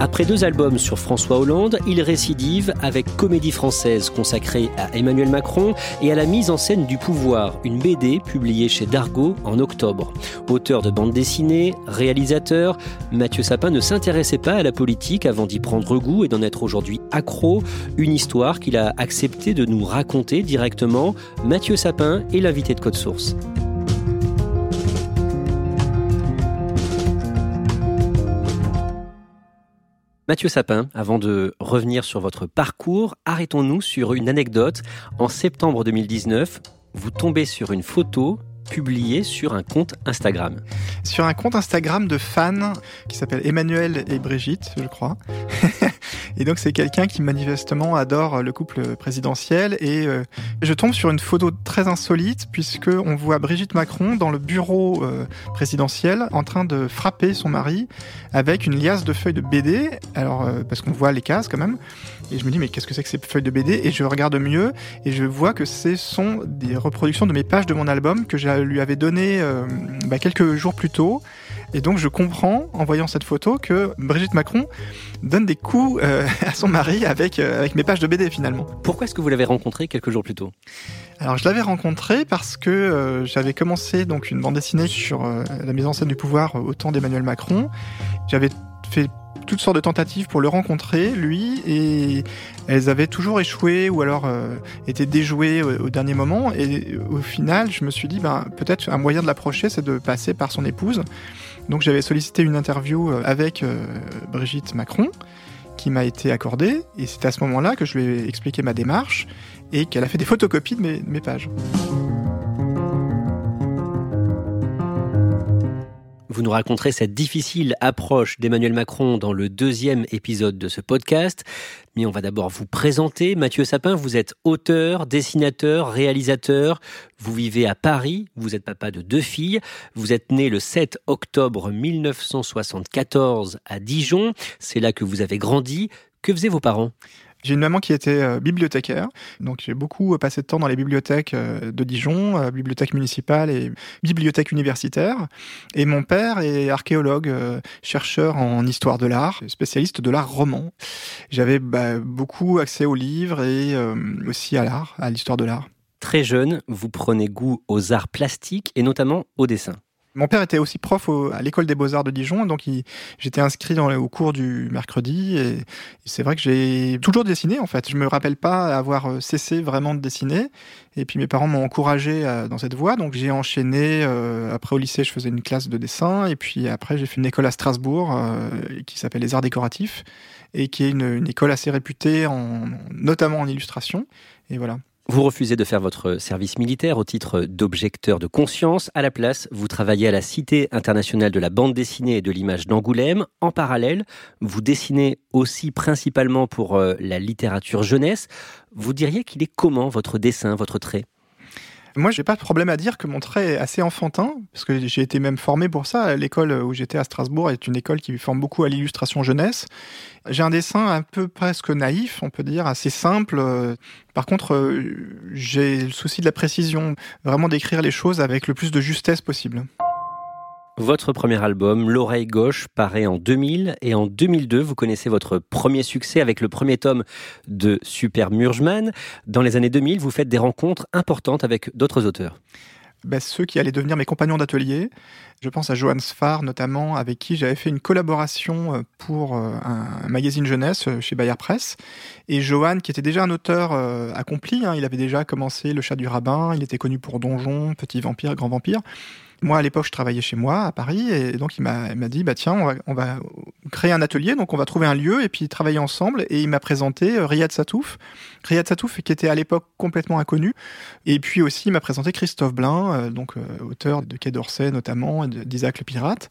Après deux albums sur François Hollande, il récidive avec Comédie française consacrée à Emmanuel Macron et à la mise en scène du pouvoir, une BD publiée chez Dargaud en octobre. Auteur de bande dessinée, réalisateur, Mathieu Sapin ne s'intéressait pas à la politique avant d'y prendre goût et d'en être aujourd'hui accro, une histoire qu'il a accepté de nous raconter directement. Mathieu Sapin est l'invité de Code Source. Mathieu Sapin, avant de revenir sur votre parcours, arrêtons-nous sur une anecdote. En septembre 2019, vous tombez sur une photo publiée sur un compte Instagram. Sur un compte Instagram de fans qui s'appelle Emmanuel et Brigitte, je crois. Et donc c'est quelqu'un qui manifestement adore le couple présidentiel et euh, je tombe sur une photo très insolite puisque on voit Brigitte Macron dans le bureau euh, présidentiel en train de frapper son mari avec une liasse de feuilles de BD. Alors euh, parce qu'on voit les cases quand même. Et je me dis mais qu'est-ce que c'est que ces feuilles de BD Et je regarde mieux et je vois que ce sont des reproductions de mes pages de mon album que je lui avais donné bah, quelques jours plus tôt. Et donc je comprends, en voyant cette photo, que Brigitte Macron donne des coups euh, à son mari avec, euh, avec mes pages de BD finalement. Pourquoi est-ce que vous l'avez rencontré quelques jours plus tôt? Alors je l'avais rencontré parce que euh, j'avais commencé donc une bande dessinée sur la mise en scène du pouvoir au temps d'Emmanuel Macron. J'avais fait toutes sortes de tentatives pour le rencontrer, lui, et elles avaient toujours échoué ou alors été déjouées au, dernier moment. Et au final, je me suis dit, ben, peut-être un moyen de l'approcher, c'est de passer par son épouse. Donc j'avais sollicité une interview euh, avec euh, Brigitte Macron qui m'a été accordée et c'est à ce moment-là que je lui ai expliqué ma démarche et qu'elle a fait des photocopies de mes pages. Vous nous raconterez cette difficile approche d'Emmanuel Macron dans le deuxième épisode de ce podcast. Mais on va d'abord vous présenter. Mathieu Sapin, vous êtes auteur, dessinateur, réalisateur. Vous vivez à Paris. Vous êtes papa de deux filles. Vous êtes né le 7 octobre 1974 à Dijon. C'est là que vous avez grandi. Que faisaient vos parents? J'ai une maman qui était euh, bibliothécaire, donc j'ai beaucoup euh, passé de temps dans les bibliothèques euh, de Dijon, bibliothèque municipale et bibliothèque universitaire. Et mon père est archéologue, chercheur en histoire de l'art, spécialiste de l'art roman. J'avais bah, beaucoup accès aux livres et aussi à l'art, à l'histoire de l'art. Très jeune, vous prenez goût aux arts plastiques et notamment au dessin. Mon père était aussi prof à l'école des beaux-arts de Dijon, donc j'étais inscrit au cours du mercredi. Et, c'est vrai que j'ai toujours dessiné en fait. Je me rappelle pas avoir euh, cessé vraiment de dessiner. Et puis mes parents m'ont encouragé euh, dans cette voie, donc j'ai enchaîné. Euh, après au lycée, je faisais une classe de dessin, et puis après j'ai fait une école à Strasbourg qui s'appelle les Arts décoratifs et qui est une, une école assez réputée, en, notamment en illustration. Et voilà. Vous refusez de faire votre service militaire au titre d'objecteur de conscience. À la place, vous travaillez à la Cité internationale de la bande dessinée et de l'image d'Angoulême. En parallèle, vous dessinez aussi principalement pour euh, la littérature jeunesse. Vous diriez qu'il est comment votre dessin, votre trait? Moi, j'ai pas de problème à dire que mon trait est assez enfantin, parce que j'ai été même formé pour ça. L'école où j'étais à Strasbourg est une école qui forme beaucoup à l'illustration jeunesse. J'ai un dessin un peu presque naïf, on peut dire, assez simple. Par contre, j'ai le souci de la précision, vraiment d'écrire les choses avec le plus de justesse possible. Votre premier album, L'oreille gauche, paraît en 2000 et en 2002, vous connaissez votre premier succès avec le premier tome de Super Murgeman. Dans les années 2000, vous faites des rencontres importantes avec d'autres auteurs. Ben, ceux qui allaient devenir mes compagnons d'atelier. Je pense à Johan Sfar notamment, avec qui j'avais fait une collaboration euh, pour euh, un magazine jeunesse euh, chez Bayer Presse. Et Johan, qui était déjà un auteur accompli, hein, il avait déjà commencé Le chat du rabbin, il était connu pour Donjon, Petit vampire, Grand vampire. Moi, à l'époque, je travaillais chez moi, à Paris, et donc il m'a dit, bah tiens, on va, créer un atelier, donc on va trouver un lieu et puis travailler ensemble. Et il m'a présenté euh, Riyad Satouf, Riyad Satouf qui était à l'époque complètement inconnu. Et puis aussi, il m'a présenté Christophe Blain, euh, donc euh, auteur de Quai d'Orsay notamment, d'Isaac le Pirate.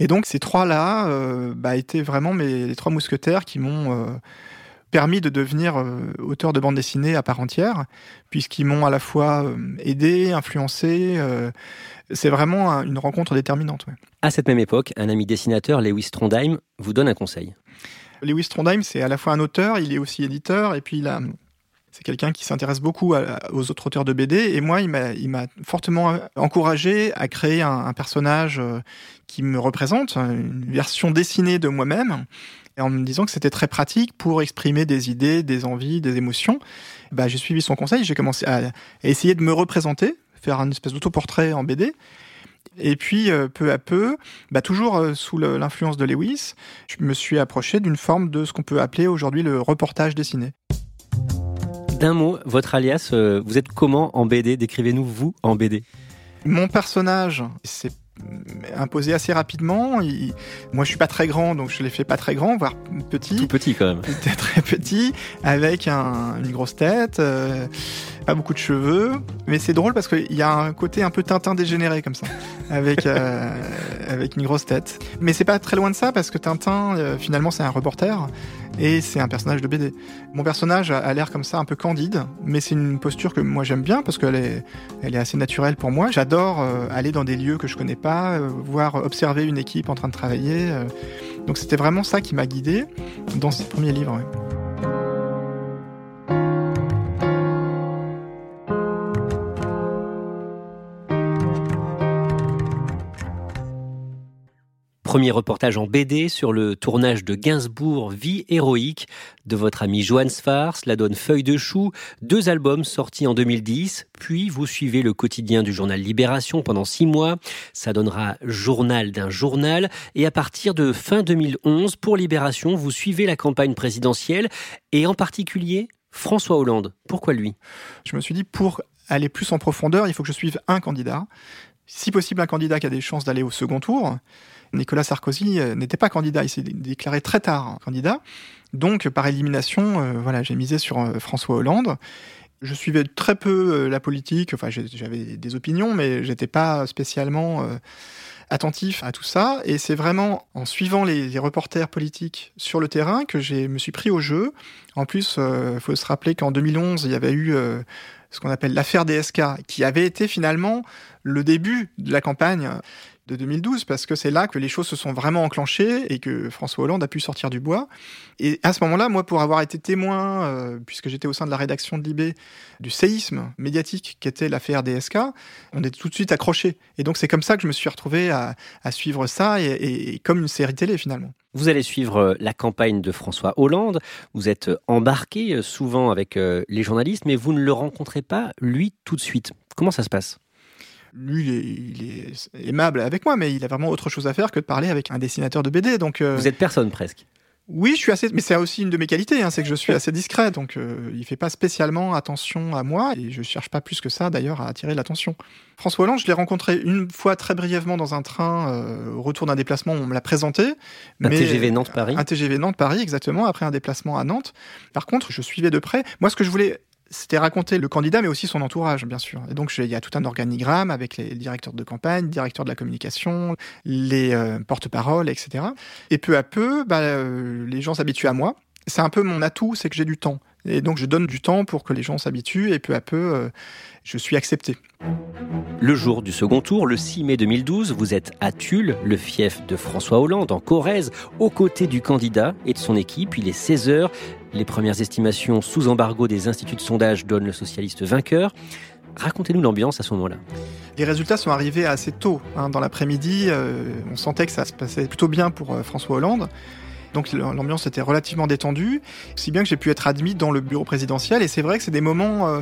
Et donc ces trois-là bah, étaient vraiment mes les trois mousquetaires qui m'ont permis de devenir auteur de bande dessinée à part entière, puisqu'ils m'ont à la fois aidé, influencé, c'est vraiment une rencontre déterminante. À cette même époque, un ami dessinateur, Lewis Trondheim, vous donne un conseil. Lewis Trondheim, c'est à la fois un auteur, il est aussi éditeur, et puis il c'est quelqu'un qui s'intéresse beaucoup aux autres auteurs de BD. Et moi, il m'a fortement encouragé à créer un, personnage euh, qui me représente, une version dessinée de moi-même, en me disant que c'était très pratique pour exprimer des idées, des envies, des émotions. Bah, j'ai suivi son conseil, j'ai commencé à essayer de me représenter faire un espèce d'autoportrait en BD. Et puis, euh, peu à peu, bah, toujours euh, sous l'influence de Lewis, je me suis approché d'une forme de ce qu'on peut appeler aujourd'hui le reportage dessiné. D'un mot, votre alias, euh, vous êtes comment en BD Décrivez-nous vous en BD. Mon personnage, c'est imposé assez rapidement. Moi, je suis pas très grand, donc je l'ai fait pas très grand, voire petit. Tout petit quand même. Très petit, avec une grosse tête, euh, pas beaucoup de cheveux. Mais c'est drôle parce qu'il y a un côté un peu Tintin dégénéré comme ça, avec euh, avec une grosse tête. Mais c'est pas très loin de ça parce que Tintin, euh, finalement, c'est un reporter et c'est un personnage de BD. Mon personnage a, l'air comme ça un peu candide, mais c'est une posture que moi j'aime bien parce qu'elle est, assez naturelle pour moi. J'adore euh, aller dans des lieux que je connais pas, euh, voir observer une équipe en train de travailler. Euh. donc c'était vraiment ça qui m'a guidé dans ces premiers livres. Premier reportage en BD sur le tournage de Gainsbourg, Vie héroïque de votre ami Johan Sfars, La donne Feuille de Chou, deux albums sortis en 2010, puis vous suivez le quotidien du journal Libération pendant six mois, ça donnera Journal d'un journal, et à partir de fin 2011, pour Libération, vous suivez la campagne présidentielle, et en particulier François Hollande. Pourquoi lui? Je me suis dit, pour aller plus en profondeur, il faut que je suive un candidat, si possible un candidat qui a des chances d'aller au second tour, Nicolas Sarkozy euh, n'était pas candidat, il s'est déclaré très tard candidat. Donc, par élimination, euh, voilà, j'ai misé sur euh, François Hollande. Je suivais très peu la politique, enfin j'avais des opinions, mais j'étais pas spécialement attentif à tout ça. Et c'est vraiment en suivant les, reporters politiques sur le terrain que je me suis pris au jeu. En plus, il faut se rappeler qu'en 2011, il y avait eu ce qu'on appelle l'affaire DSK, qui avait été finalement le début de la campagne de 2012, parce que c'est là que les choses se sont vraiment enclenchées et que François Hollande a pu sortir du bois. Et à ce moment-là, moi, pour avoir été témoin, euh, puisque j'étais au sein de la rédaction de Libé, du séisme médiatique qu'était l'affaire DSK, on est tout de suite accroché. Et donc c'est comme ça que je me suis retrouvé à, suivre ça, et, comme une série télé finalement. Vous allez suivre euh, la campagne de François Hollande, vous êtes embarqué euh, souvent avec les journalistes, mais vous ne le rencontrez pas, lui, tout de suite. Comment ça se passe? Lui, il est, aimable avec moi, mais il a vraiment autre chose à faire que de parler avec un dessinateur de BD. Donc, euh, Vous êtes personne presque. Oui, je suis assez, mais c'est aussi une de mes qualités, hein, c'est que je suis assez discret, donc euh, il fait pas spécialement attention à moi et je cherche pas plus que ça d'ailleurs à attirer l'attention. François Hollande, je l'ai rencontré une fois très brièvement dans un train euh, au retour d'un déplacement, on me l'a présenté. Un TGV Nantes-Paris. Un TGV Nantes-Paris, exactement, après un déplacement à Nantes. Par contre, je suivais de près. Moi, ce que je voulais c'était raconter le candidat, mais aussi son entourage, bien sûr. Et donc, il y a tout un organigramme avec les directeurs de campagne, directeurs de la communication, les euh, porte-paroles, etc. Et peu à peu, bah, euh, les gens s'habituent à moi. C'est un peu mon atout, c'est que j'ai du temps. Et donc, je donne du temps pour que les gens s'habituent, et peu à peu, euh, je suis accepté. Le jour du second tour, le 6 mai 2012, vous êtes à Tulle, le fief de François Hollande, en Corrèze, aux côtés du candidat et de son équipe. Il est 16h. Les premières estimations sous embargo des instituts de sondage donnent le socialiste vainqueur. Racontez-nous l'ambiance à ce moment-là. Les résultats sont arrivés assez tôt. hein. Dans l'après-midi, euh, on sentait que ça se passait plutôt bien pour euh, François Hollande. Donc l'ambiance était relativement détendue, si bien que j'ai pu être admis dans le bureau présidentiel. Et c'est vrai que c'est des moments euh,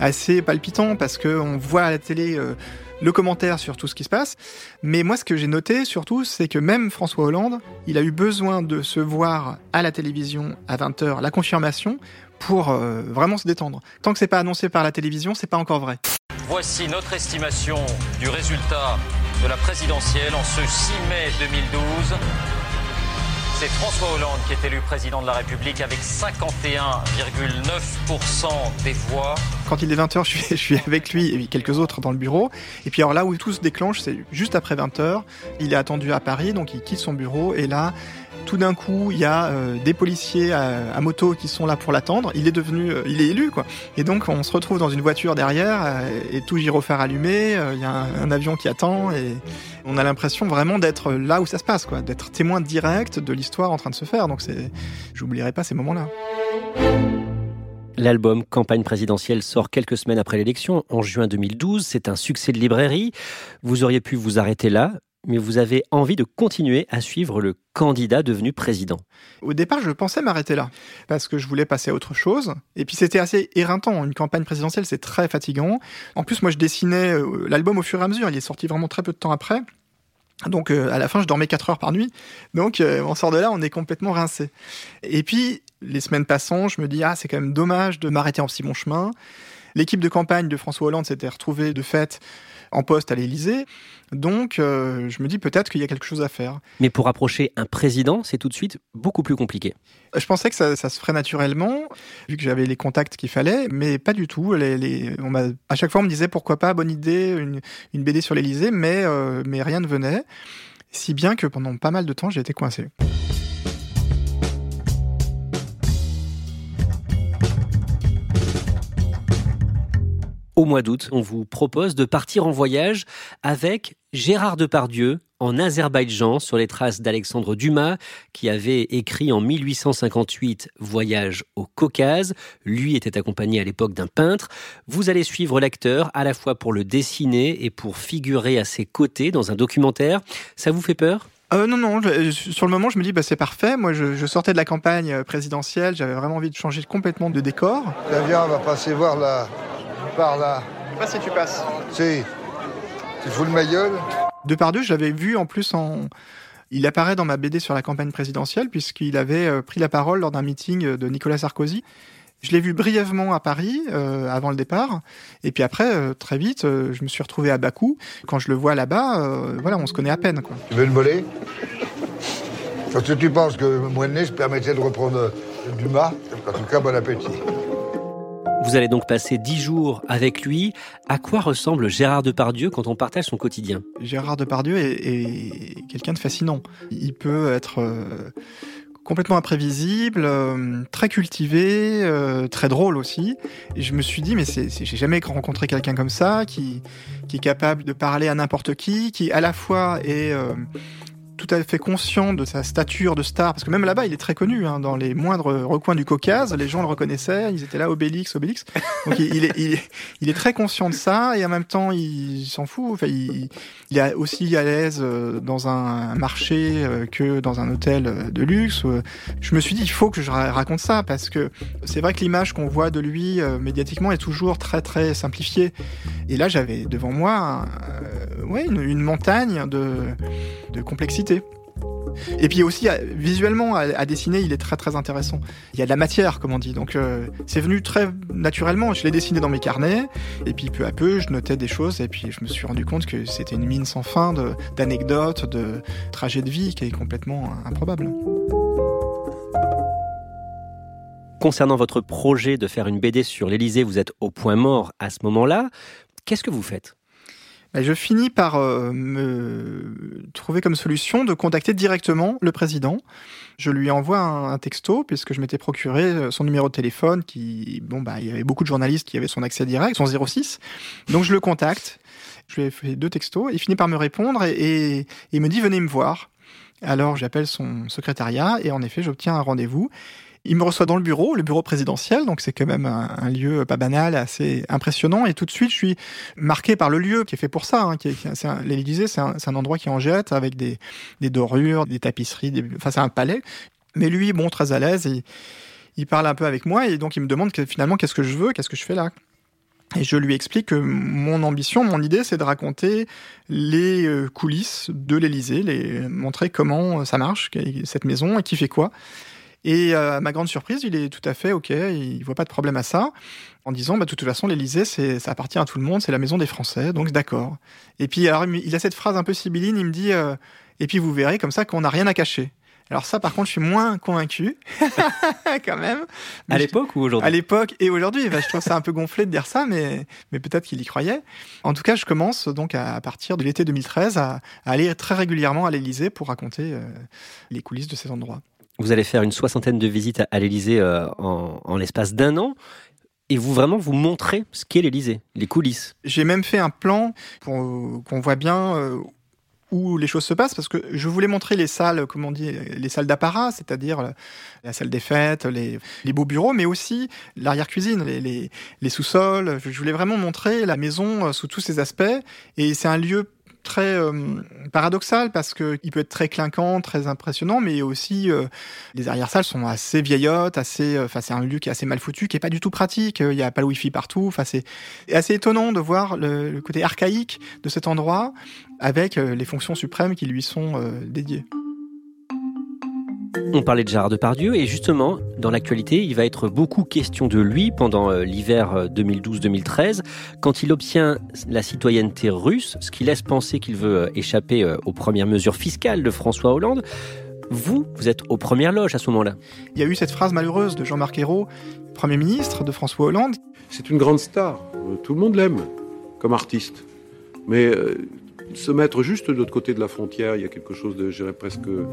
assez palpitants parce qu'on voit à la télé euh, le commentaire sur tout ce qui se passe. Mais moi, ce que j'ai noté surtout, c'est que même François Hollande, il a eu besoin de se voir à la télévision à 20h, la confirmation, pour euh, vraiment se détendre. Tant que c'est pas annoncé par la télévision, c'est pas encore vrai. Voici notre estimation du résultat de la présidentielle en ce 6 mai 2012. C'est François Hollande qui est élu président de la République avec 51,9% des voix. Quand il est 20h, je suis, je suis avec lui et quelques autres dans le bureau. Et puis alors là où tout se déclenche, c'est juste après 20h. Il est attendu à Paris, donc il quitte son bureau. Et là, tout d'un coup, il y a euh, des policiers à, moto qui sont là pour l'attendre. Il est devenu, euh, il est élu, quoi. Et donc, on se retrouve dans une voiture derrière euh, et tout gyrophare allumé. Il y a un, un avion qui attend et on a l'impression vraiment d'être là où ça se passe, quoi. D'être témoin direct de l'histoire en train de se faire. Donc, c'est, j'oublierai pas ces moments-là. L'album Campagne présidentielle sort quelques semaines après l'élection, en juin 2012. C'est un succès de librairie. Vous auriez pu vous arrêter là, mais vous avez envie de continuer à suivre le candidat devenu président. Au départ, je pensais m'arrêter là, parce que je voulais passer à autre chose. Et puis c'était assez éreintant. Une campagne présidentielle, c'est très fatigant. En plus, moi, je dessinais euh, l'album au fur et à mesure. Il est sorti vraiment très peu de temps après. Donc euh, à la fin, je dormais 4 heures par nuit. Donc euh, on sort de là, on est complètement rincé. Et puis, les semaines passant, je me dis, ah, c'est quand même dommage de m'arrêter en si bon chemin. L'équipe de campagne de François Hollande s'était retrouvée de fait en poste à l'Élysée. Donc, euh, je me dis peut-être qu'il y a quelque chose à faire. Mais pour approcher un président, c'est tout de suite beaucoup plus compliqué. Je pensais que ça, ça se ferait naturellement, vu que j'avais les contacts qu'il fallait, mais pas du tout. Les, les- on m'a- à chaque fois, on me disait pourquoi pas, bonne idée, une, une BD sur l'Élysée, mais, euh, mais rien ne venait. Si bien que pendant pas mal de temps, j'ai été coincé. Au mois d'août, on vous propose de partir en voyage avec Gérard Depardieu en Azerbaïdjan sur les traces d'Alexandre Dumas qui avait écrit en 1858 Voyage au Caucase. Lui était accompagné à l'époque d'un peintre. Vous allez suivre l'acteur à la fois pour le dessiner et pour figurer à ses côtés dans un documentaire. Ça vous fait peur? Euh, non, non, je- sur le moment, je me dis, bah, c'est parfait. Moi, je, je sortais de la campagne euh, présidentielle, j'avais vraiment envie de changer complètement de décor. Tiens, viens, on va passer voir là, par là. Je sais pas si tu passes. Si, tu fous de ma gueule Depardieu, je l'avais vu en plus en. Il apparaît dans ma BD sur la campagne présidentielle, puisqu'il avait euh, pris la parole lors d'un meeting de Nicolas Sarkozy. Je l'ai vu brièvement à Paris euh, avant le départ, et puis après, euh, très vite, euh, je me suis retrouvé à Bakou. Quand je le vois là-bas, euh, voilà, on se connaît à peine. Quoi. Tu veux le voler Parce que tu penses que moi de nez, je permettais de reprendre Dumas En tout cas, bon appétit. Vous allez donc passer dix jours avec lui. À quoi ressemble Gérard Depardieu quand on partage son quotidien? Gérard Depardieu est, est quelqu'un de fascinant. Il peut être euh, complètement imprévisible, euh, très cultivé, euh, très drôle aussi. Et je me suis dit, mais c'est, j'ai jamais rencontré quelqu'un comme ça, qui, qui est capable de parler à n'importe qui, qui à la fois est euh, tout à fait conscient de sa stature de star, parce que même là-bas, il est très connu, hein, dans les moindres recoins du Caucase, les gens le reconnaissaient, ils étaient là, Obélix, Obélix. Donc il, est, il, est, il est très conscient de ça, et en même temps, il s'en fout. Enfin, il, est aussi à l'aise euh, dans un marché euh, que dans un hôtel euh, de luxe. Je me suis dit, il faut que je ra- raconte ça, parce que c'est vrai que l'image qu'on voit de lui médiatiquement est toujours très très simplifiée. Et là, j'avais devant moi ouais, une montagne de, de complexité. Et puis aussi, visuellement, à, dessiner, il est très très intéressant. Il y a de la matière, comme on dit. Donc euh, c'est venu très naturellement. Je l'ai dessiné dans mes carnets, et puis peu à peu, je notais des choses, et puis je me suis rendu compte que c'était une mine sans fin de- d'anecdotes, de, trajets de vie qui est complètement improbable. Concernant votre projet de faire une BD sur l'Élysée, vous êtes au point mort à ce moment-là. Qu'est-ce que vous faites? Et je finis par euh, me trouver comme solution de contacter directement le président. Je lui envoie un, texto puisque je m'étais procuré euh, son numéro de téléphone qui, bon, bah, il y avait beaucoup de journalistes qui avaient son accès direct, son 06. Donc je le contacte. Je lui ai fait deux textos. Il finit par me répondre et- et il me dit venez me voir. Alors j'appelle son secrétariat et en effet j'obtiens un rendez-vous. Il me reçoit dans le bureau, le bureau présidentiel, donc c'est quand même un, lieu pas banal, assez impressionnant. Et tout de suite, je suis marqué par le lieu qui est fait pour ça. Hein, L'Élysée, c'est un, endroit qui en jette avec des, dorures, des tapisseries, enfin c'est un palais. Mais lui, bon, très à l'aise, il, parle un peu avec moi et donc il me demande finalement qu'est-ce que je veux, qu'est-ce que je fais là? Et je lui explique que mon ambition, mon idée, c'est de raconter les euh, coulisses de l'Élysée, montrer comment ça marche, cette maison, et qui fait quoi. Et euh, à ma grande surprise, il est tout à fait OK, il voit pas de problème à ça, en disant, bah, de toute façon, l'Élysée, ça appartient à tout le monde, c'est la maison des Français, donc d'accord. Et puis, alors, il a cette phrase un peu sibylline, il me dit, euh, et puis vous verrez comme ça qu'on n'a rien à cacher. Alors ça, par contre, je suis moins convaincu, quand même. à l'époque ou aujourd'hui? À l'époque et aujourd'hui. je trouve ça un peu gonflé de dire ça, mais, mais peut-être qu'il y croyait. En tout cas, je commence donc à, partir de l'été 2013 à, aller très régulièrement à l'Élysée pour raconter euh, les coulisses de ces endroits. Vous allez faire une soixantaine de visites à, l'Élysée euh, en, l'espace d'un an et vous vraiment vous montrez ce qu'est l'Élysée, les coulisses. J'ai même fait un plan pour qu'on voit bien euh, où les choses se passent, parce que je voulais montrer les salles, comment on dit, les salles d'apparat, c'est-à-dire la salle des fêtes, les, beaux bureaux, mais aussi l'arrière-cuisine, les, les sous-sols. Je voulais vraiment montrer la maison euh, sous tous ses aspects, et c'est un lieu très euh, paradoxal parce que il peut être très clinquant, très impressionnant, mais aussi euh, les arrière-salles sont assez vieillottes, assez, euh, c'est un lieu qui est assez mal foutu, qui est pas du tout pratique. Il n'y a pas le wifi partout. C'est assez étonnant de voir le, côté archaïque de cet endroit avec les fonctions suprêmes qui lui sont dédiées. On parlait de Gérard Depardieu et justement, dans l'actualité, il va être beaucoup question de lui pendant euh, l'hiver 2012-2013, euh, quand il obtient la citoyenneté russe, ce qui laisse penser qu'il veut euh, échapper aux premières mesures fiscales de François Hollande. Vous, vous êtes aux premières loges à ce moment-là. Il y a eu cette phrase malheureuse de Jean-Marc Ayrault, Premier ministre de François Hollande. C'est une grande star, tout le monde l'aime comme artiste. Mais se mettre juste de l'autre côté de la frontière, il y a quelque chose de, je dirais, presque euh,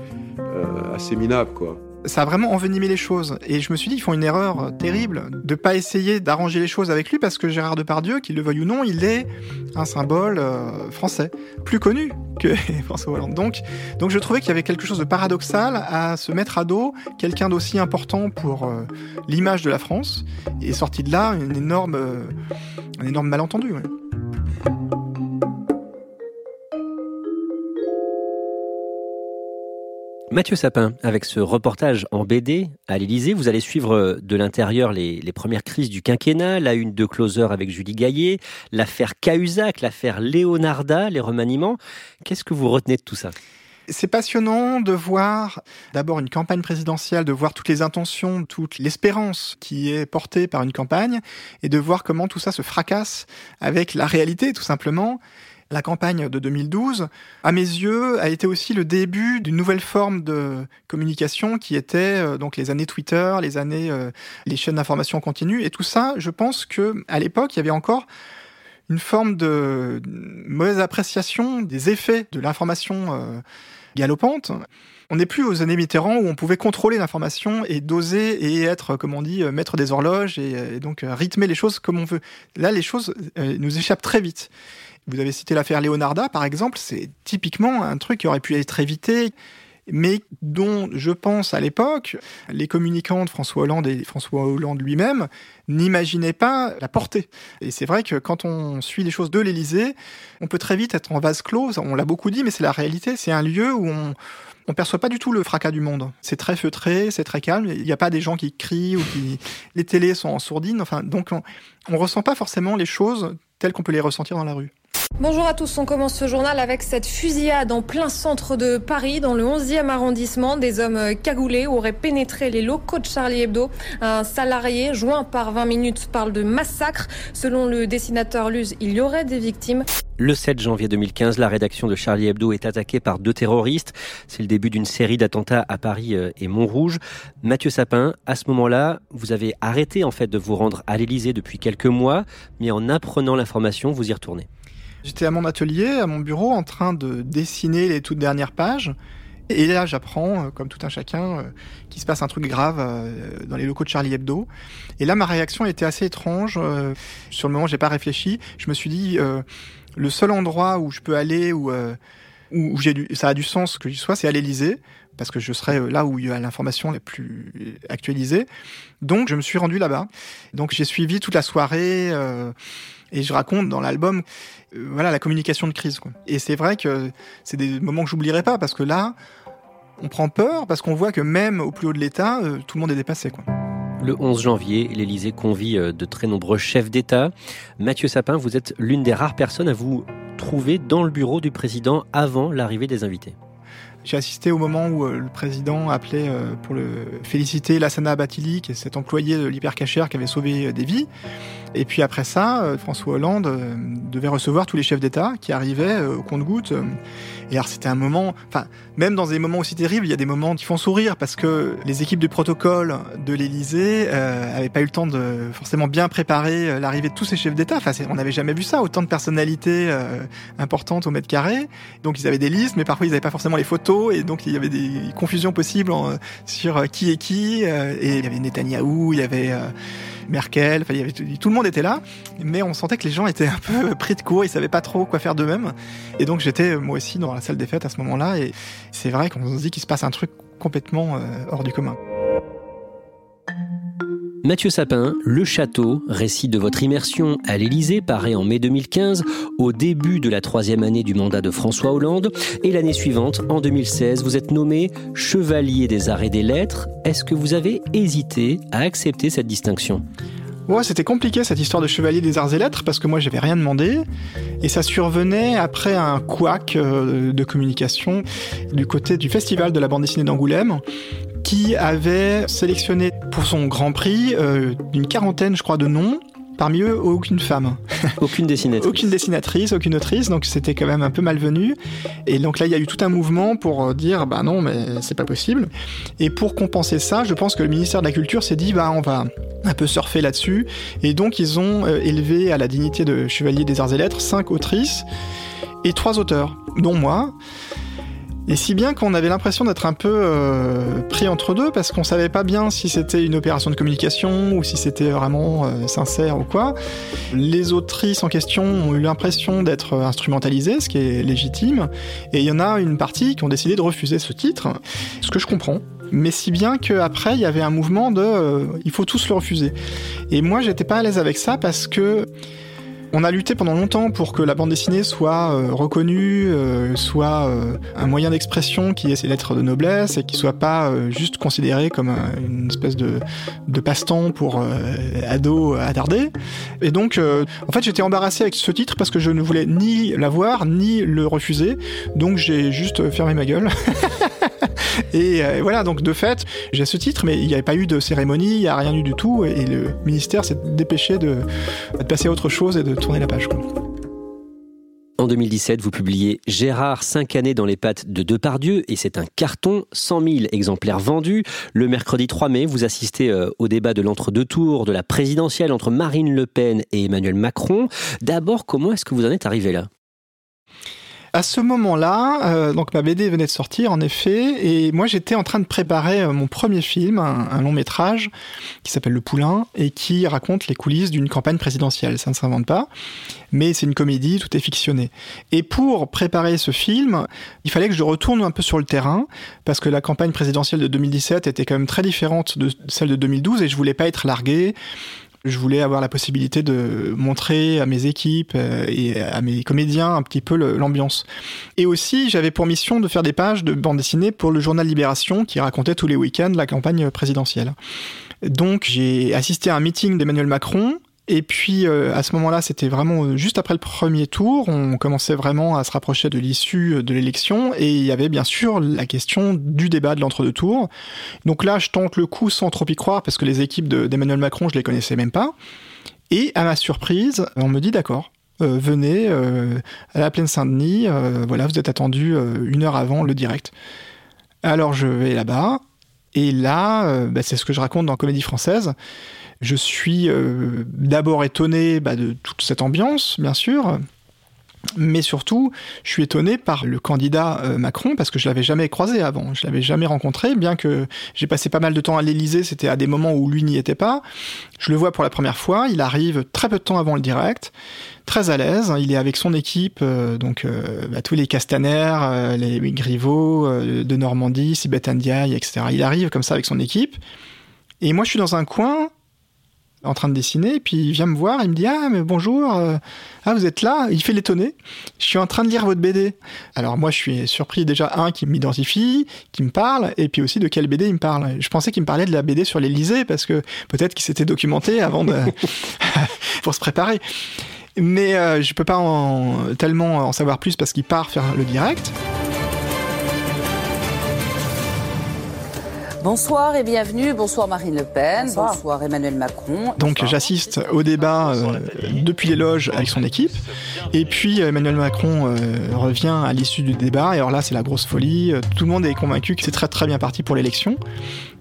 assez minable, quoi. Ça a vraiment envenimé les choses. Et je me suis dit, ils font une erreur terrible de pas essayer d'arranger les choses avec lui parce que Gérard Depardieu, qu'il le veuille ou non, il est un symbole euh, français, plus connu que François Hollande. Donc, donc je trouvais qu'il y avait quelque chose de paradoxal à se mettre à dos quelqu'un d'aussi important pour euh, l'image de la France. Et sorti de là, une énorme, un énorme malentendu. Mathieu Sapin, avec ce reportage en BD à l'Élysée, vous allez suivre euh, de l'intérieur les, premières crises du quinquennat, la une de Closer avec Julie Gaillet, l'affaire Cahuzac, l'affaire Leonarda, les remaniements. Qu'est-ce que vous retenez de tout ça? C'est passionnant de voir d'abord une campagne présidentielle, de voir toutes les intentions, toute l'espérance qui est portée par une campagne, et de voir comment tout ça se fracasse avec la réalité tout simplement. La campagne de 2012, à mes yeux, a été aussi le début d'une nouvelle forme de communication qui était euh, donc les années Twitter, les années euh, les chaînes d'information continue et tout ça. Je pense que à l'époque, il y avait encore une forme de mauvaise appréciation des effets de l'information euh, galopante. On n'est plus aux années Mitterrand où on pouvait contrôler l'information et doser et être, comme on dit, maître des horloges et, donc rythmer les choses comme on veut. Là, les choses nous échappent très vite. Vous avez cité l'affaire Leonarda, par exemple, c'est typiquement un truc qui aurait pu être évité, mais dont je pense à l'époque, les communicants de François Hollande et François Hollande lui-même n'imaginaient pas la portée. Et c'est vrai que quand on suit les choses de l'Élysée, on peut très vite être en vase clos, on l'a beaucoup dit, mais c'est la réalité, c'est un lieu où on, on perçoit pas du tout le fracas du monde. C'est très feutré, c'est très calme. Il n'y a pas des gens qui crient ou qui. Les télés sont en sourdine. Enfin, donc on, on ressent pas forcément les choses telles qu'on peut les ressentir dans la rue. Bonjour à tous, on commence ce journal avec cette fusillade en plein centre de Paris, dans le 11e arrondissement. Des hommes cagoulés auraient pénétré les locaux de Charlie Hebdo. Un salarié joint par 20 minutes parle de massacre. Selon le dessinateur Luz, il y aurait des victimes. Le 7 janvier 2015, la rédaction de Charlie Hebdo est attaquée par deux terroristes. C'est le début d'une série d'attentats à Paris euh, et Montrouge. Mathieu Sapin, à ce moment-là, vous avez arrêté en fait de vous rendre à l'Élysée depuis quelques mois, mais en apprenant l'information, vous y retournez. J'étais à mon atelier, à mon bureau, en train de dessiner les toutes dernières pages. Et là, j'apprends, euh, comme tout un chacun, euh, qu'il se passe un truc grave euh, dans les locaux de Charlie Hebdo. Et là, ma réaction était assez étrange. Sur le moment, j'ai pas réfléchi. Je me suis dit, le seul endroit où je peux aller, où, ça a du sens que j'y sois, c'est à l'Élysée parce que je serais là où il y a l'information la plus actualisée. Donc je me suis rendu là-bas. Donc j'ai suivi toute la soirée et je raconte dans l'album euh, voilà la communication de crise. Et c'est vrai que c'est des moments que j'oublierai pas parce que là on prend peur parce qu'on voit que même au plus haut de l'État, euh, tout le monde est dépassé. Le 11 janvier, l'Élysée convie de très nombreux chefs d'État. Mathieu Sapin, vous êtes l'une des rares personnes à vous trouver dans le bureau du président avant l'arrivée des invités. J'ai assisté au moment où euh, le président appelait euh, pour le féliciter Lassana Batili, qui est cet employé de l'hypercachère qui avait sauvé euh, des vies. Et puis après ça, François Hollande devait recevoir tous les chefs d'État qui arrivaient au compte-gouttes. Et alors c'était un moment, enfin même dans des moments aussi terribles, il y a des moments qui font sourire parce que les équipes de protocole de l'Élysée euh, avaient pas eu le temps de forcément bien préparer l'arrivée de tous ces chefs d'État. Enfin on n'avait jamais vu ça, autant de personnalités importantes au mètre carré. Donc ils avaient des listes, mais parfois ils n'avaient pas forcément les photos et donc il y avait des confusions possibles sur euh, qui est qui euh, et il y avait Netanyahou, il y avait euh, Merkel, enfin, il y avait tout, le monde était là, mais on sentait que les gens étaient un peu pris de court, ils savaient pas trop quoi faire d'eux-mêmes. Et donc j'étais moi aussi dans la salle des fêtes à ce moment-là, et c'est vrai qu'on se dit qu'il se passe un truc complètement hors du commun. Mathieu Sapin, Le Château, récit de votre immersion à l'Élysée, paraît en mai 2015, au début de la troisième année du mandat de François Hollande. Et l'année suivante, en 2016, vous êtes nommé Chevalier des Arts et des Lettres. Est-ce que vous avez hésité à accepter cette distinction? Ouais, c'était compliqué cette histoire de chevalier des arts et lettres parce que moi j'avais rien demandé et ça survenait après un couac euh, de communication du côté du festival de la bande dessinée d'Angoulême qui avait sélectionné pour son grand prix euh, une quarantaine, je crois, de noms. Parmi eux, aucune femme. Aucune dessinatrice. aucune dessinatrice, aucune autrice, donc c'était quand même un peu malvenu. Et donc là, il y a eu tout un mouvement pour euh, dire, bah non, mais c'est pas possible. Et pour compenser ça, je pense que le ministère de la Culture s'est dit, bah on va un peu surfer là-dessus. Et donc ils ont euh, élevé à la dignité de chevalier des arts et lettres cinq autrices et trois auteurs, dont moi. Et si bien qu'on avait l'impression d'être un peu euh, pris entre deux parce qu'on savait pas bien si c'était une opération de communication ou si c'était vraiment euh, sincère ou quoi. Les autrices en question ont eu l'impression d'être instrumentalisées, ce qui est légitime. Et il y en a une partie qui ont décidé de refuser ce titre, ce que je comprends. Mais si bien qu'après, il y avait un mouvement de euh, il faut tous le refuser. Et moi, j'étais pas à l'aise avec ça parce que on a lutté pendant longtemps pour que la bande dessinée soit euh, reconnue, euh, soit euh, un moyen d'expression qui ait ses lettres de noblesse et qui soit pas juste considéré comme une espèce de, de passe-temps pour ados attardés. Et donc, en fait, j'étais embarrassé avec ce titre parce que je ne voulais ni l'avoir ni le refuser. Donc, j'ai juste fermé ma gueule. et voilà, donc de fait, j'ai ce titre, mais il n'y avait pas eu de cérémonie, il n'y a rien eu du tout, et le ministère s'est dépêché de, de passer à autre chose et de tourner la page. En 2017, vous publiez Gérard, 5 années dans les pattes de Depardieu, et c'est un carton, 100 000 exemplaires vendus. Le mercredi 3 mai, vous assistez euh, au débat de l'entre-deux tours de la présidentielle entre Marine Le Pen et Emmanuel Macron. D'abord, comment est-ce que vous en êtes arrivé là? À ce moment-là, euh, donc ma BD venait de sortir en effet, et moi j'étais en train de préparer euh, mon premier film, un, long métrage qui s'appelle Le Poulain et qui raconte les coulisses d'une campagne présidentielle. Ça ne s'invente pas, mais c'est une comédie, tout est fictionné. Et pour préparer ce film, il fallait que je retourne un peu sur le terrain parce que la campagne présidentielle de 2017 était quand même très différente de celle de 2012 et je voulais pas être largué je voulais avoir la possibilité de montrer à mes équipes euh, et à mes comédiens un petit peu l'ambiance. Et aussi, j'avais pour mission de faire des pages de bande dessinée pour le journal Libération qui racontait tous les week-ends la campagne présidentielle. Donc j'ai assisté à un meeting d'Emmanuel Macron et puis euh, à ce moment-là, c'était vraiment euh, juste après le premier tour, on commençait vraiment à se rapprocher de l'issue euh, de l'élection et il y avait bien sûr la question du débat de l'entre-deux tours. Donc là, je tente le coup sans trop y croire parce que les équipes d'Emmanuel Macron, je les connaissais même pas. Et à ma surprise, on me dit d'accord. venez à la plaine Saint-Denis, voilà, vous êtes attendu une heure avant le direct. Alors je vais là-bas, et là, bah, c'est ce que je raconte dans Comédie française. Je suis euh, d'abord étonné bah, de toute cette ambiance, bien sûr. Mais surtout, je suis étonné par le candidat euh, Macron parce que je l'avais jamais croisé avant, je l'avais jamais rencontré, bien que j'ai passé pas mal de temps à l'Élysée, c'était à des moments où lui n'y était pas. Je le vois pour la première fois, il arrive très peu de temps avant le direct, très à l'aise, il est avec son équipe, euh, donc bah, tous les Castaner, les Griveaux de Normandie, Sibeth Ndiaye, etc. Il arrive comme ça avec son équipe, et moi je suis dans un coin en train de dessiner, et puis il vient me voir, il me dit Ah, mais bonjour, euh, ah, vous êtes là? Il fait l'étonner. Je suis en train de lire votre BD. Alors moi, je suis surpris déjà, un, qui m'identifie, qui me parle, et puis aussi de quelle BD il me parle. Je pensais qu'il me parlait de la BD sur l'Elysée, parce que peut-être qu'il s'était documenté avant de. pour se préparer. Mais euh, je peux pas en, tellement en savoir plus parce qu'il part faire le direct. Bonsoir et bienvenue. Bonsoir Marine Le Pen. Bonsoir, Emmanuel Macron. Donc j'assiste au débat euh, depuis les loges avec son équipe. Et puis Emmanuel Macron euh, revient à l'issue du débat. Et alors là, c'est la grosse folie. Tout le monde est convaincu que c'est très très bien parti pour l'élection.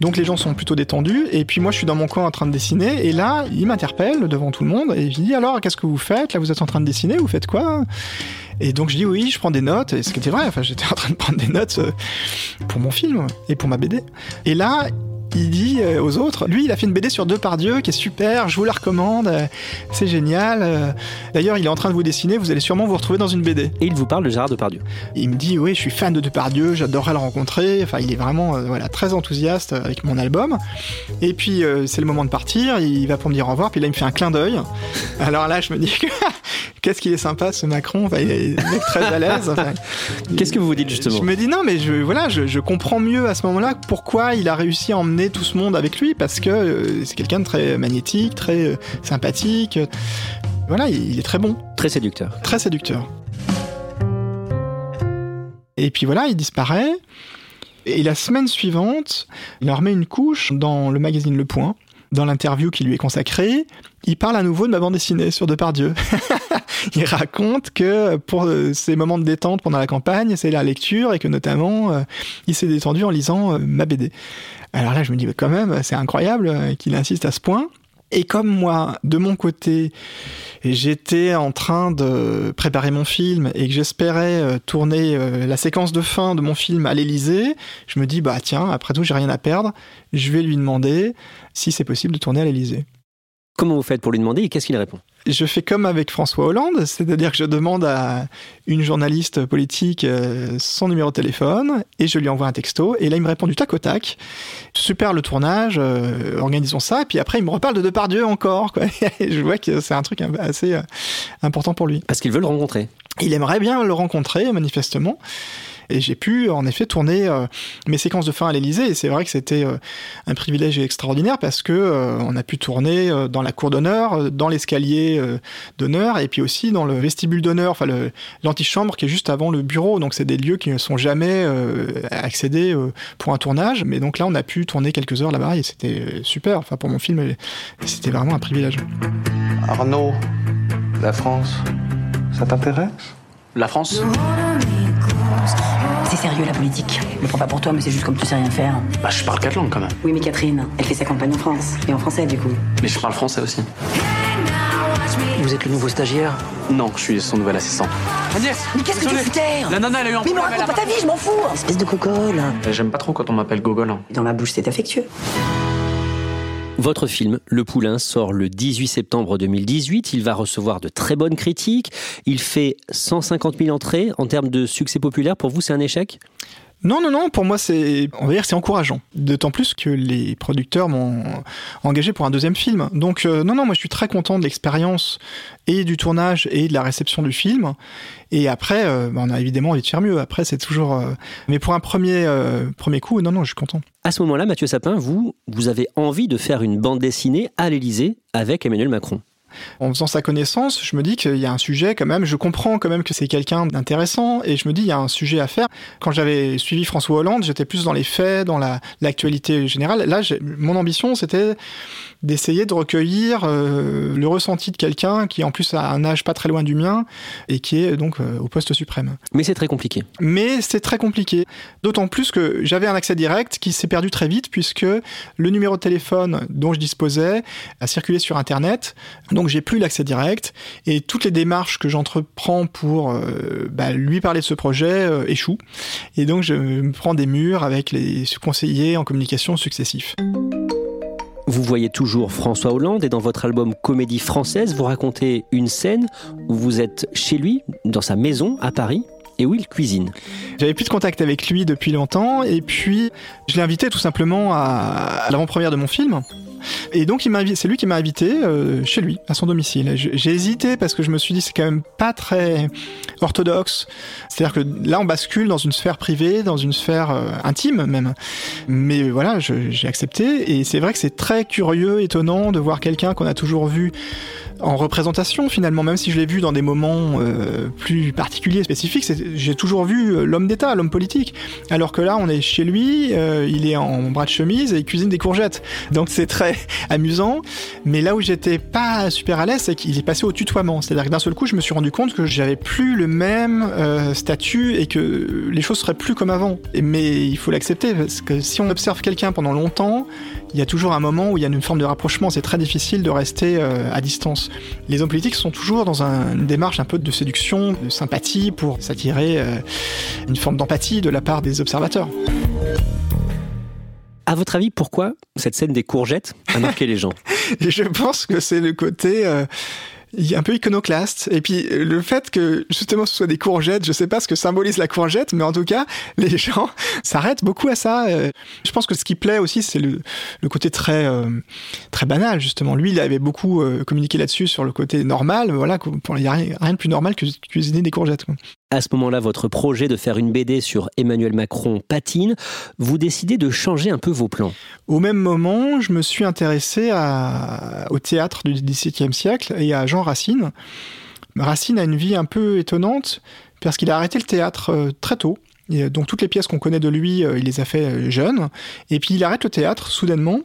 Donc les gens sont plutôt détendus. Et puis moi, je suis dans mon coin en train de dessiner. Et là, il m'interpelle devant tout le monde. Et je dis alors, qu'est-ce que vous faites? Là, vous êtes en train de dessiner Vous faites quoi? Et donc je dis oui, je prends des notes, et ce qui était vrai, enfin j'étais en train de prendre des notes euh, pour mon film et pour ma BD. Et là, il dit euh, aux autres, lui il a fait une BD sur deux par Dieu qui est super, je vous la recommande, euh, c'est génial. Euh. D'ailleurs il est en train de vous dessiner, vous allez sûrement vous retrouver dans une BD. Et il vous parle de Gérard Depardieu. Il me dit oui je suis fan de Depardieu, j'adorerais le rencontrer, enfin il est vraiment voilà, très enthousiaste avec mon album. Et puis c'est le moment de partir, il va pour me dire au revoir, puis là il me fait un clin d'œil. Alors là je me dis qu'est-ce qu'il est sympa ce Macron, enfin, il est très à l'aise. qu'est-ce que vous vous dites justement? Je me dis non mais je, voilà, je, je comprends mieux à ce moment-là pourquoi il a réussi à emmener tout ce monde avec lui parce que euh, c'est quelqu'un de très magnétique, très euh, sympathique. Voilà, il est très bon. Très séducteur. Très séducteur. Et puis voilà, il disparaît. Et la semaine suivante, il en remet une couche dans le magazine Le Point, dans l'interview qui lui est consacrée. Il parle à nouveau de ma bande dessinée sur Depardieu. il raconte que pour ses moments de détente pendant la campagne, c'est la lecture et que notamment, euh, il s'est détendu en lisant ma BD. Alors là, je me dis, quand même, c'est incroyable euh, qu'il insiste à ce point. Et comme moi, de mon côté, j'étais en train de préparer mon film et que j'espérais euh, tourner euh, la séquence de fin de mon film à l'Elysée, je me dis, bah tiens, après tout, j'ai rien à perdre, je vais lui demander si c'est possible de tourner à l'Elysée. Comment vous faites pour lui demander et qu'est-ce qu'il répond? Je fais comme avec François Hollande, c'est-à-dire que je demande à une journaliste politique euh, son numéro de téléphone et je lui envoie un texto et là il me répond du tac au tac. Super le tournage, euh, organisons ça et puis après il me reparle de Depardieu encore. Quoi. je vois que c'est un truc assez euh, important pour lui. Parce qu'il veut le rencontrer. Il aimerait bien le rencontrer manifestement. Et j'ai pu en effet tourner euh, mes séquences de fin à l'Elysée. Et c'est vrai que c'était euh, un privilège extraordinaire parce que euh, on a pu tourner dans la cour d'honneur, dans l'escalier d'honneur, et puis aussi dans le vestibule d'honneur, enfin l'antichambre qui est juste avant le bureau. Donc c'est des lieux qui ne sont jamais accédés pour un tournage. Mais donc là, on a pu tourner quelques heures là-bas et c'était super. Enfin pour mon film, c'était vraiment un privilège. Arnaud, la France, ça t'intéresse? La France? Sérieux la politique. Je le prends pas pour toi, mais c'est juste comme tu sais rien faire. Bah, je parle quatre langues quand même. Oui, mais Catherine, elle fait sa campagne en France. Et en français, du coup. Mais je parle français aussi. Vous êtes le nouveau stagiaire? Non, je suis son nouvel assistant. Agnès Mais qu'est-ce que tu foutais La nana, elle a eu un Mais me raconte pas ta vie, je m'en fous Espèce de cocole J'aime pas trop quand on m'appelle Gogol. Hein. Dans ma bouche, c'est affectueux. Votre film, Le Poulain, sort le 18 septembre 2018. Il va recevoir de très bonnes critiques. Il fait 150 000 entrées. En termes de succès populaire, pour vous, c'est un échec? Non, non, non, pour moi, c'est, on va dire, c'est encourageant. D'autant plus que les producteurs m'ont engagé pour un deuxième film. Donc, euh, non, non, moi, je suis très content de l'expérience et du tournage et de la réception du film. Et après, euh, bah, on a évidemment envie de faire mieux. Après, c'est toujours. Euh, mais pour un premier, premier coup, non, non, je suis content. À ce moment-là, Mathieu Sapin, vous, vous avez envie de faire une bande dessinée à l'Élysée avec Emmanuel Macron. En faisant sa connaissance, je me dis qu'il y a un sujet quand même, je comprends quand même que c'est quelqu'un d'intéressant et je me dis il y a un sujet à faire. Quand j'avais suivi François Hollande, j'étais plus dans les faits, dans l'actualité générale. Là, mon ambition, c'était d'essayer de recueillir euh, le ressenti de quelqu'un qui en plus a un âge pas très loin du mien et qui est donc euh, au poste suprême. Mais c'est très compliqué. Mais c'est très compliqué. D'autant plus que j'avais un accès direct qui s'est perdu très vite puisque le numéro de téléphone dont je disposais a circulé sur Internet Donc j'ai plus l'accès direct et toutes les démarches que j'entreprends pour euh, bah, lui parler de ce projet euh, échouent. Et donc je me prends des murs avec les conseillers en communication successifs. Vous voyez toujours François Hollande et dans votre album Comédie française, vous racontez une scène où vous êtes chez lui, dans sa maison à Paris, et où il cuisine. J'avais plus de contact avec lui depuis longtemps et puis je l'ai invité tout simplement à l'avant-première de mon film. Et donc, c'est lui qui m'a invité euh, chez lui, à son domicile. J'ai hésité parce que je me suis dit c'est quand même pas très orthodoxe. C'est-à-dire que là, on bascule dans une sphère privée, dans une sphère euh, intime même. Mais voilà, j'ai accepté. Et c'est vrai que c'est très curieux, étonnant de voir quelqu'un qu'on a toujours vu en représentation finalement, même si je l'ai vu dans des moments euh, plus particuliers, spécifiques, j'ai toujours vu euh, l'homme d'État, l'homme politique. Alors que là, on est chez lui, euh, il est en bras de chemise et il cuisine des courgettes. Donc c'est très amusant. Mais là où j'étais pas super à l'aise, c'est qu'il est passé au tutoiement. C'est-à-dire que d'un seul coup, je me suis rendu compte que j'avais plus le même statut et que les choses seraient plus comme avant. Mais il faut l'accepter parce que si on observe quelqu'un pendant longtemps, il y a toujours un moment où il y a une forme de rapprochement. C'est très difficile de rester à distance. Les hommes politiques sont toujours dans une démarche un peu de séduction, de sympathie pour s'attirer euh, une forme d'empathie de la part des observateurs. À votre avis, pourquoi cette scène des courgettes a marqué les gens? Je pense que c'est le côté euh, un peu iconoclaste. Et puis le fait que justement ce soit des courgettes, je sais pas ce que symbolise la courgette, mais en tout cas, les gens s'arrêtent beaucoup à ça. Euh, je pense que ce qui plaît aussi, c'est le, le, côté très euh, très banal justement. Lui, il avait beaucoup euh, communiqué là-dessus sur le côté normal. Voilà, il n'y a rien, de plus normal que cuisiner des courgettes. Quoi à ce moment-là votre projet de faire une BD sur Emmanuel Macron patine, vous décidez de changer un peu vos plans. Au même moment, je me suis intéressé au théâtre du XVIIe siècle et à Jean Racine. Racine a une vie un peu étonnante parce qu'il a arrêté le théâtre euh, très tôt. donc toutes les pièces qu'on connaît de lui, euh, il les a fait euh, jeune. Et puis il arrête le théâtre soudainement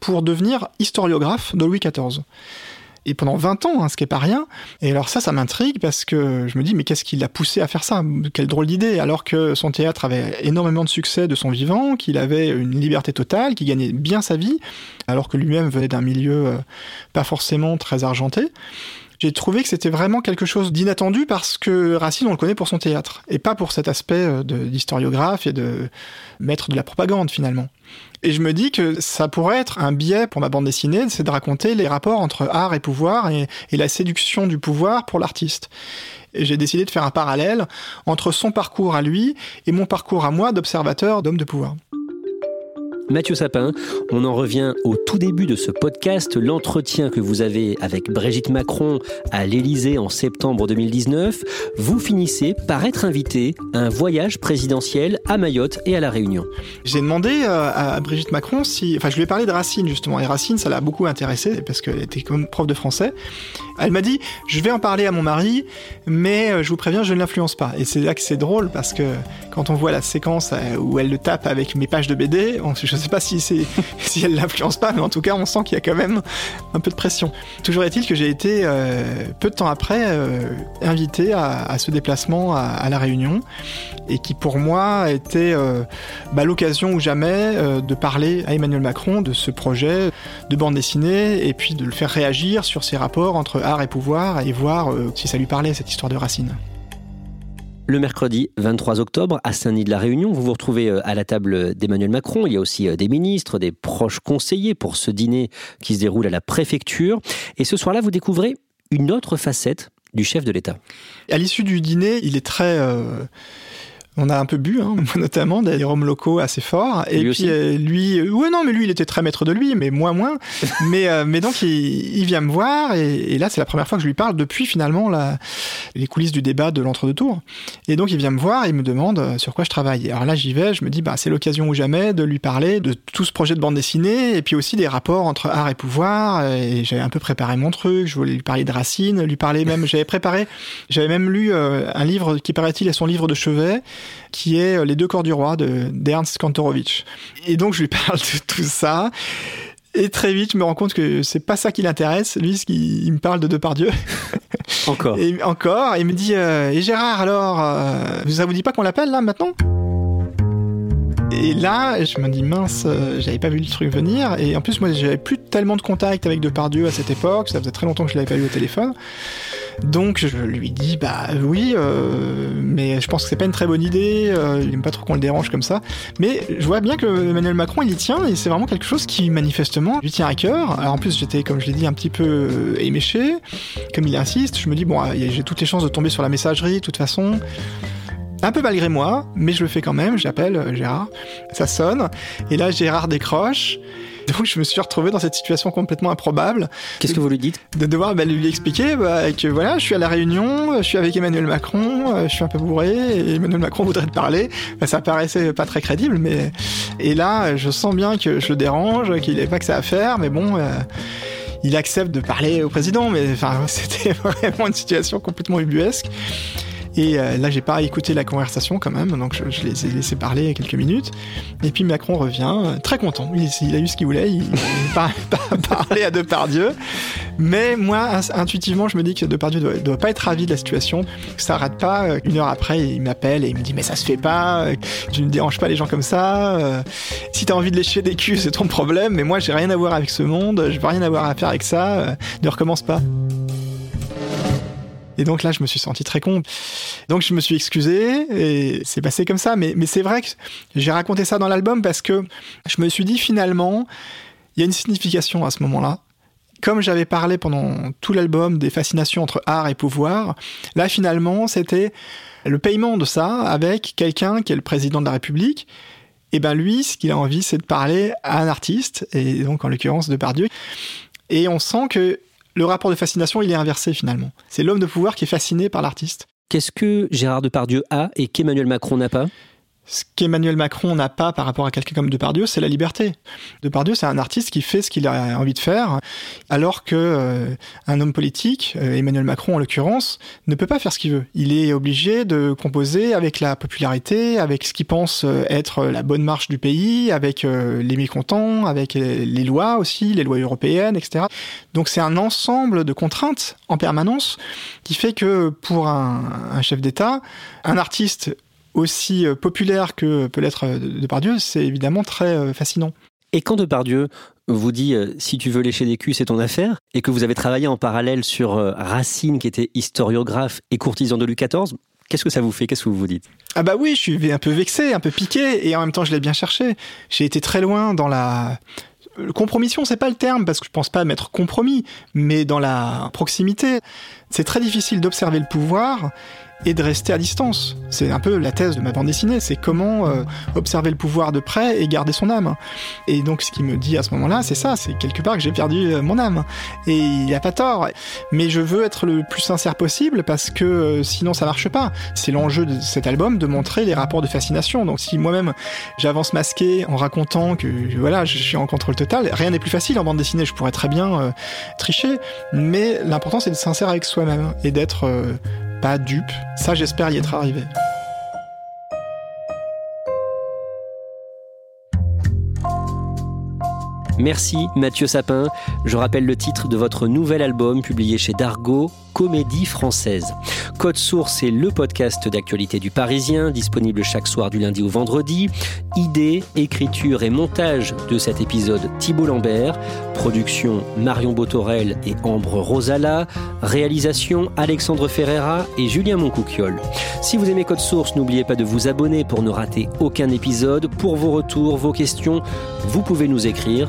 pour devenir historiographe de Louis XIV et pendant 20 ans, hein, ce qui est pas rien. Et alors ça, ça m'intrigue parce que je me dis, mais qu'est-ce qui l'a poussé à faire ça? Quelle drôle d'idée! Alors que son théâtre avait énormément de succès de son vivant, qu'il avait une liberté totale, qu'il gagnait bien sa vie, alors que lui-même venait d'un milieu euh, pas forcément très argenté j'ai trouvé que c'était vraiment quelque chose d'inattendu parce que Racine, on le connaît pour son théâtre, et pas pour cet aspect euh, d'historiographe et de maître de la propagande finalement. Et je me dis que ça pourrait être un biais pour ma bande dessinée, c'est de raconter les rapports entre art et pouvoir et, la séduction du pouvoir pour l'artiste. Et j'ai décidé de faire un parallèle entre son parcours à lui et mon parcours à moi d'observateur d'homme de pouvoir. Mathieu Sapin, on en revient au tout début de ce podcast, l'entretien que vous avez avec Brigitte Macron à l'Élysée en septembre 2019. Vous finissez par être invité à un voyage présidentiel à Mayotte et à La Réunion. J'ai demandé euh, à Brigitte Macron si... Enfin, je lui ai parlé de Racine, justement. Et Racine, ça l'a beaucoup intéressé parce qu'elle était comme prof de français. Elle m'a dit, je vais en parler à mon mari, mais euh, je vous préviens, je ne l'influence pas. Et c'est là que c'est drôle parce que quand on voit la séquence euh, où elle le tape avec mes pages de BD, je ne sais pas si, si elle l'influence pas, mais en tout cas, on sent qu'il y a quand même un peu de pression. Toujours est-il que j'ai été, euh, peu de temps après, invité à, ce déplacement à, La Réunion, et qui pour moi a été bah, l'occasion ou jamais de parler à Emmanuel Macron de ce projet de bande dessinée, et puis de le faire réagir sur ses rapports entre art et pouvoir et voir euh, si ça lui parlait, cette histoire de Racine. Le mercredi 23 octobre, à Saint-Denis de la Réunion, vous vous retrouvez euh, à la table d'Emmanuel Macron. Il y a aussi euh, des ministres, des proches conseillers pour ce dîner qui se déroule à la préfecture. Et ce soir-là, vous découvrez une autre facette du chef de l'État. À l'issue du dîner, il est très on a un peu bu, hein, notamment des rhums locaux assez forts. Et lui puis euh, lui, euh, ouais non, mais lui il était très maître de lui, mais moi moins. mais euh, mais donc il, vient me voir et, là c'est la première fois que je lui parle depuis finalement la, les coulisses du débat de l'entre-deux tours. Et donc il vient me voir et il me demande sur quoi je travaille. alors là j'y vais, je me dis bah c'est l'occasion ou jamais de lui parler de tout ce projet de bande dessinée et puis aussi des rapports entre art et pouvoir. Et j'avais un peu préparé mon truc, je voulais lui parler de Racine, lui parler même, j'avais préparé, j'avais même lu un livre qui paraît-il est son livre de chevet qui est euh, Les deux corps du roi de d'Ernst Kantorowicz. Et donc je lui parle de tout ça. Et très vite, je me rends compte que c'est pas ça qui l'intéresse. Lui, il me parle de Depardieu. Encore. et encore. il me dit euh, Et Gérard, alors, euh, ça vous dit pas qu'on l'appelle là maintenant? Et là, je me dis mince, euh, j'avais pas vu le truc venir. Et en plus, moi, j'avais plus tellement de contact avec Depardieu à cette époque. Ça faisait très longtemps que je l'avais pas eu au téléphone. Donc je lui dis bah oui, euh, mais je pense que c'est pas une très bonne idée. euh, il aime pas trop qu'on le dérange comme ça. Mais je vois bien que Emmanuel Macron il y tient et c'est vraiment quelque chose qui manifestement lui tient à cœur. Alors en plus j'étais comme je l'ai dit un petit peu euh, éméché. Comme il insiste, je me dis bon j'ai toutes les chances de tomber sur la messagerie de toute façon. Un peu malgré moi, mais je le fais quand même, j'appelle Gérard, ça sonne, et là Gérard décroche, donc je me suis retrouvé dans cette situation complètement improbable. Qu'est-ce que vous lui dites? De devoir bah, lui expliquer bah, que voilà, je suis à la réunion, je suis avec Emmanuel Macron, euh, je suis un peu bourré, et Emmanuel Macron voudrait te parler. Bah, ça paraissait pas très crédible, mais... Et là, je sens bien que je le dérange, qu'il n'avait pas que ça à faire, mais bon... euh, il accepte de parler au président, mais enfin, c'était vraiment une situation complètement ubuesque. Et euh, là, j'ai pas écouté la conversation quand même, donc je, les ai laissés parler quelques minutes. Et puis Macron revient, euh, très content. Il, il a eu ce qu'il voulait, il, il par- par- parlait à Depardieu. Mais moi, intuitivement, je me dis que Depardieu doit, doit pas être ravi de la situation. Ça rate pas. Euh, Une heure après, il m'appelle et il me dit mais ça se fait pas. euh, Tu ne déranges pas les gens comme ça. Si t'as envie de lécher des culs, c'est ton problème. Mais moi, j'ai rien à voir avec ce monde. Je veux rien avoir à faire avec ça. Ne recommence pas. Et donc là, je me suis senti très con. Donc je me suis excusé et c'est passé comme ça. Mais, c'est vrai que j'ai raconté ça dans l'album parce que je me suis dit finalement, il y a une signification à ce moment-là. Comme j'avais parlé pendant tout l'album des fascinations entre art et pouvoir, là finalement c'était le paiement de ça avec quelqu'un qui est le président de la République. Et ben lui, ce qu'il a envie, c'est de parler à un artiste, et donc en l'occurrence Depardieu. Et on sent que le rapport de fascination, il est inversé finalement. C'est l'homme de pouvoir qui est fasciné par l'artiste. Qu'est-ce que Gérard Depardieu a et qu'Emmanuel Macron n'a pas? Ce qu'Emmanuel Macron n'a pas par rapport à quelqu'un comme Depardieu, c'est la liberté. Depardieu, c'est un artiste qui fait ce qu'il a envie de faire, alors que euh, un homme politique, euh, Emmanuel Macron en l'occurrence, ne peut pas faire ce qu'il veut. Il est obligé de composer avec la popularité, avec ce qu'il pense euh, être la bonne marche du pays, avec les mécontents, avec les lois aussi, les lois européennes, etc. Donc c'est un ensemble de contraintes en permanence qui fait que pour un chef d'État, un artiste aussi euh, populaire que peut l'être euh, Depardieu, c'est évidemment très euh, fascinant. Et quand Depardieu vous dit euh, si tu veux lécher des culs, c'est ton affaire, et que vous avez travaillé en parallèle sur euh, Racine, qui était historiographe et courtisan de Louis XIV, qu'est-ce que ça vous fait? Qu'est-ce que vous vous dites? Ah bah oui, je suis un peu vexé, un peu piqué, et en même temps je l'ai bien cherché. J'ai été très loin dans la... Compromission, c'est pas le terme, parce que je pense pas m'être compromis, mais dans la proximité. C'est très difficile d'observer le pouvoir et de rester à distance. C'est un peu la thèse de ma bande dessinée, c'est comment euh, observer le pouvoir de près et garder son âme. Et donc ce qui me dit à ce moment-là, c'est ça, c'est quelque part que j'ai perdu euh, mon âme. Et il a pas tort. Mais je veux être le plus sincère possible parce que euh, sinon ça marche pas. C'est l'enjeu de cet album de montrer les rapports de fascination. Donc si moi-même j'avance masqué en racontant que voilà, je suis en contrôle total, rien n'est plus facile en bande dessinée, je pourrais très bien tricher, mais l'important c'est d'être sincère avec soi-même et d'être pas dupe. Ça j'espère y être arrivé. Merci Mathieu Sapin. Je rappelle le titre de votre nouvel album publié chez Dargo, Comédie française. Code Source est le podcast d'actualité du Parisien, disponible chaque soir du lundi au vendredi. Idée, écriture et montage de cet épisode Thibault Lambert. Production Marion Botorel et Ambre Rosala. Réalisation Alexandre Ferreira et Julien Moncouquiol. Si vous aimez Code Source, n'oubliez pas de vous abonner pour ne rater aucun épisode. Pour vos retours, vos questions, vous pouvez nous écrire